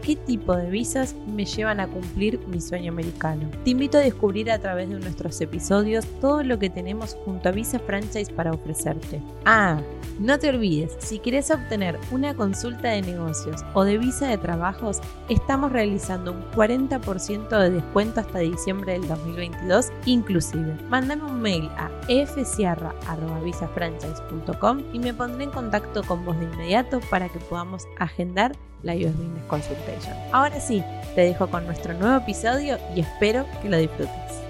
qué tipo de visas me llevan a cumplir mi sueño americano. Te invito a descubrir a través de nuestros episodios todo lo que tenemos junto a Visa Franchise para ofrecerte. Ah, no te olvides, si quieres obtener una consulta de negocios o de visa de trabajos, estamos realizando un 40% de descuento hasta diciembre del 2022 inclusive. Mándame un mail a fsierra.visafranchise.com y me pondré en contacto con vos de inmediato para que podamos agendar la US Business Consultation. Ahora sí, te dejo con nuestro nuevo episodio y espero que lo disfrutes.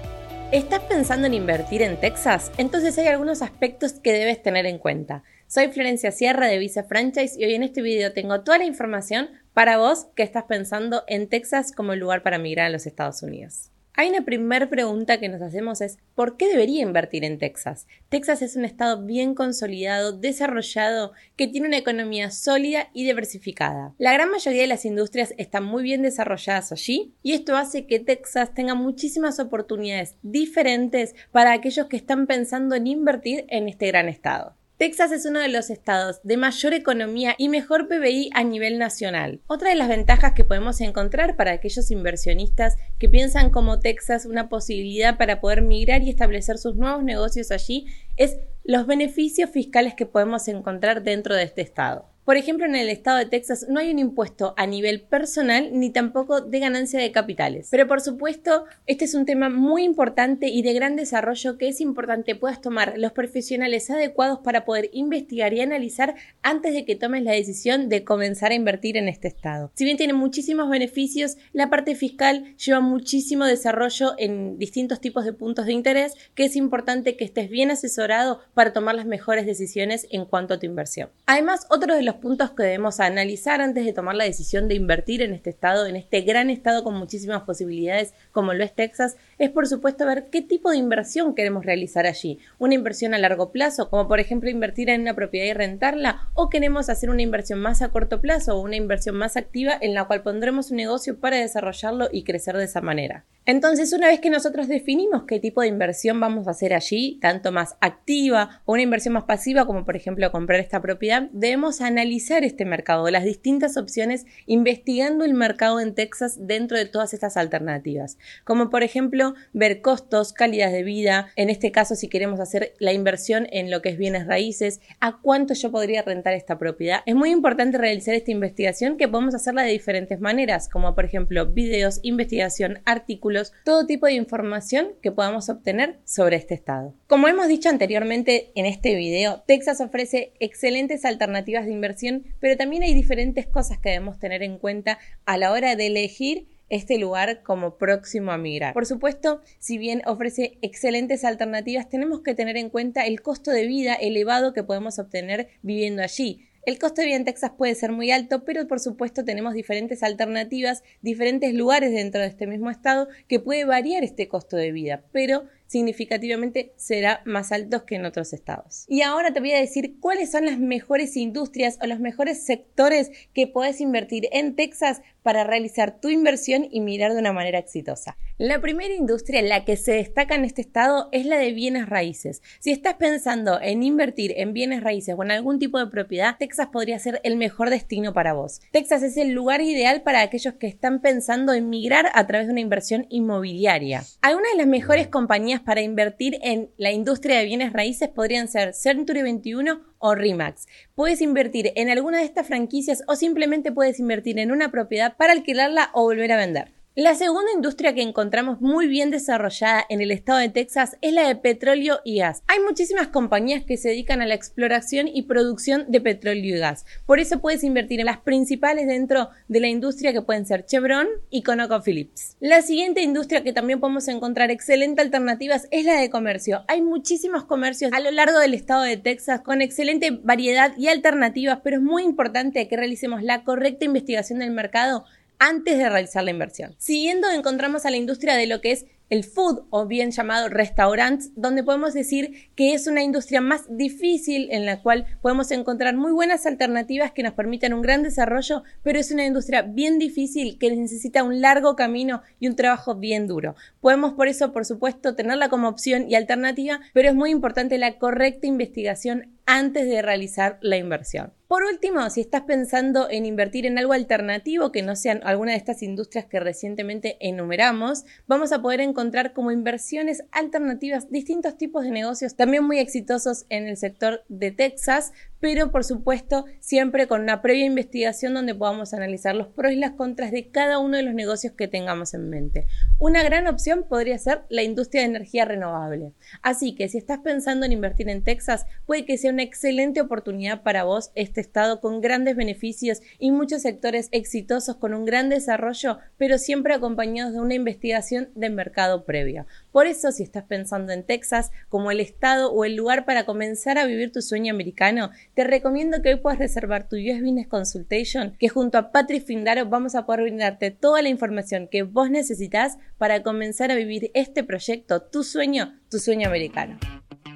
¿Estás pensando en invertir en Texas? Entonces hay algunos aspectos que debes tener en cuenta. Soy Florencia Sierra de Visa Franchise y hoy en este video tengo toda la información para vos que estás pensando en Texas como lugar para migrar a los Estados Unidos. Hay una primera pregunta que nos hacemos es ¿por qué debería invertir en Texas? Texas es un estado bien consolidado, desarrollado, que tiene una economía sólida y diversificada. La gran mayoría de las industrias están muy bien desarrolladas allí y esto hace que Texas tenga muchísimas oportunidades diferentes para aquellos que están pensando en invertir en este gran estado. Texas es uno de los estados de mayor economía y mejor PBI a nivel nacional. Otra de las ventajas que podemos encontrar para aquellos inversionistas que piensan como Texas una posibilidad para poder migrar y establecer sus nuevos negocios allí es los beneficios fiscales que podemos encontrar dentro de este estado. Por ejemplo, en el estado de Texas no hay un impuesto a nivel personal ni tampoco de ganancia de capitales. Pero por supuesto, este es un tema muy importante y de gran desarrollo que es importante puedas tomar los profesionales adecuados para poder investigar y analizar antes de que tomes la decisión de comenzar a invertir en este estado. Si bien tiene muchísimos beneficios, la parte fiscal lleva muchísimo desarrollo en distintos tipos de puntos de interés que es importante que estés bien asesorado para tomar las mejores decisiones en cuanto a tu inversión. Además, otro de los puntos que debemos analizar antes de tomar la decisión de invertir en este estado, en este gran estado con muchísimas posibilidades como lo es Texas, es por supuesto ver qué tipo de inversión queremos realizar allí. Una inversión a largo plazo, como por ejemplo invertir en una propiedad y rentarla, o queremos hacer una inversión más a corto plazo o una inversión más activa en la cual pondremos un negocio para desarrollarlo y crecer de esa manera. Entonces, una vez que nosotros definimos qué tipo de inversión vamos a hacer allí, tanto más activa o una inversión más pasiva, como por ejemplo comprar esta propiedad, debemos analizar este mercado, las distintas opciones, investigando el mercado en Texas dentro de todas estas alternativas, como por ejemplo ver costos, calidad de vida, en este caso si queremos hacer la inversión en lo que es bienes raíces, a cuánto yo podría rentar esta propiedad. Es muy importante realizar esta investigación que podemos hacerla de diferentes maneras, como por ejemplo videos, investigación, artículos, todo tipo de información que podamos obtener sobre este estado. Como hemos dicho anteriormente en este video, Texas ofrece excelentes alternativas de inversión, pero también hay diferentes cosas que debemos tener en cuenta a la hora de elegir este lugar como próximo a migrar. Por supuesto, si bien ofrece excelentes alternativas, tenemos que tener en cuenta el costo de vida elevado que podemos obtener viviendo allí. El costo de vida en Texas puede ser muy alto, pero por supuesto tenemos diferentes alternativas, diferentes lugares dentro de este mismo estado que puede variar este costo de vida, pero significativamente será más alto que en otros estados. Y ahora te voy a decir cuáles son las mejores industrias o los mejores sectores que puedes invertir en Texas para realizar tu inversión y mirar de una manera exitosa. La primera industria en la que se destaca en este estado es la de bienes raíces. Si estás pensando en invertir en bienes raíces o en algún tipo de propiedad, Texas podría ser el mejor destino para vos. Texas es el lugar ideal para aquellos que están pensando en migrar a través de una inversión inmobiliaria. Algunas de las mejores compañías para invertir en la industria de bienes raíces podrían ser Century 21 o Remax. Puedes invertir en alguna de estas franquicias o simplemente puedes invertir en una propiedad para alquilarla o volver a vender. La segunda industria que encontramos muy bien desarrollada en el estado de Texas es la de petróleo y gas. Hay muchísimas compañías que se dedican a la exploración y producción de petróleo y gas. Por eso puedes invertir en las principales dentro de la industria que pueden ser Chevron y ConocoPhillips. La siguiente industria que también podemos encontrar excelentes alternativas es la de comercio. Hay muchísimos comercios a lo largo del estado de Texas con excelente variedad y alternativas, pero es muy importante que realicemos la correcta investigación del mercado antes de realizar la inversión. Siguiendo encontramos a la industria de lo que es el food o bien llamado restaurants, donde podemos decir que es una industria más difícil en la cual podemos encontrar muy buenas alternativas que nos permitan un gran desarrollo, pero es una industria bien difícil que necesita un largo camino y un trabajo bien duro. Podemos por eso, por supuesto, tenerla como opción y alternativa, pero es muy importante la correcta investigación antes de realizar la inversión. Por último, si estás pensando en invertir en algo alternativo que no sean alguna de estas industrias que recientemente enumeramos, vamos a poder encontrar como inversiones alternativas distintos tipos de negocios también muy exitosos en el sector de Texas, pero por supuesto siempre con una previa investigación donde podamos analizar los pros y las contras de cada uno de los negocios que tengamos en mente. Una gran opción podría ser la industria de energía renovable. Así que si estás pensando en invertir en Texas, puede que sea una excelente oportunidad para vos este estado con grandes beneficios y muchos sectores exitosos con un gran desarrollo, pero siempre acompañados de una investigación de mercado previa. Por eso, si estás pensando en Texas como el estado o el lugar para comenzar a vivir tu sueño americano, te recomiendo que hoy puedas reservar tu US Business Consultation, que junto a Patrick Findaro vamos a poder brindarte toda la información que vos necesitas para comenzar a vivir este proyecto, tu sueño, tu sueño americano.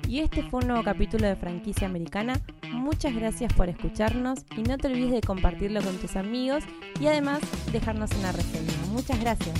Y este fue un nuevo capítulo de Franquicia Americana. Muchas gracias por escucharnos y no te olvides de compartirlo con tus amigos y además dejarnos una reseña. Muchas gracias.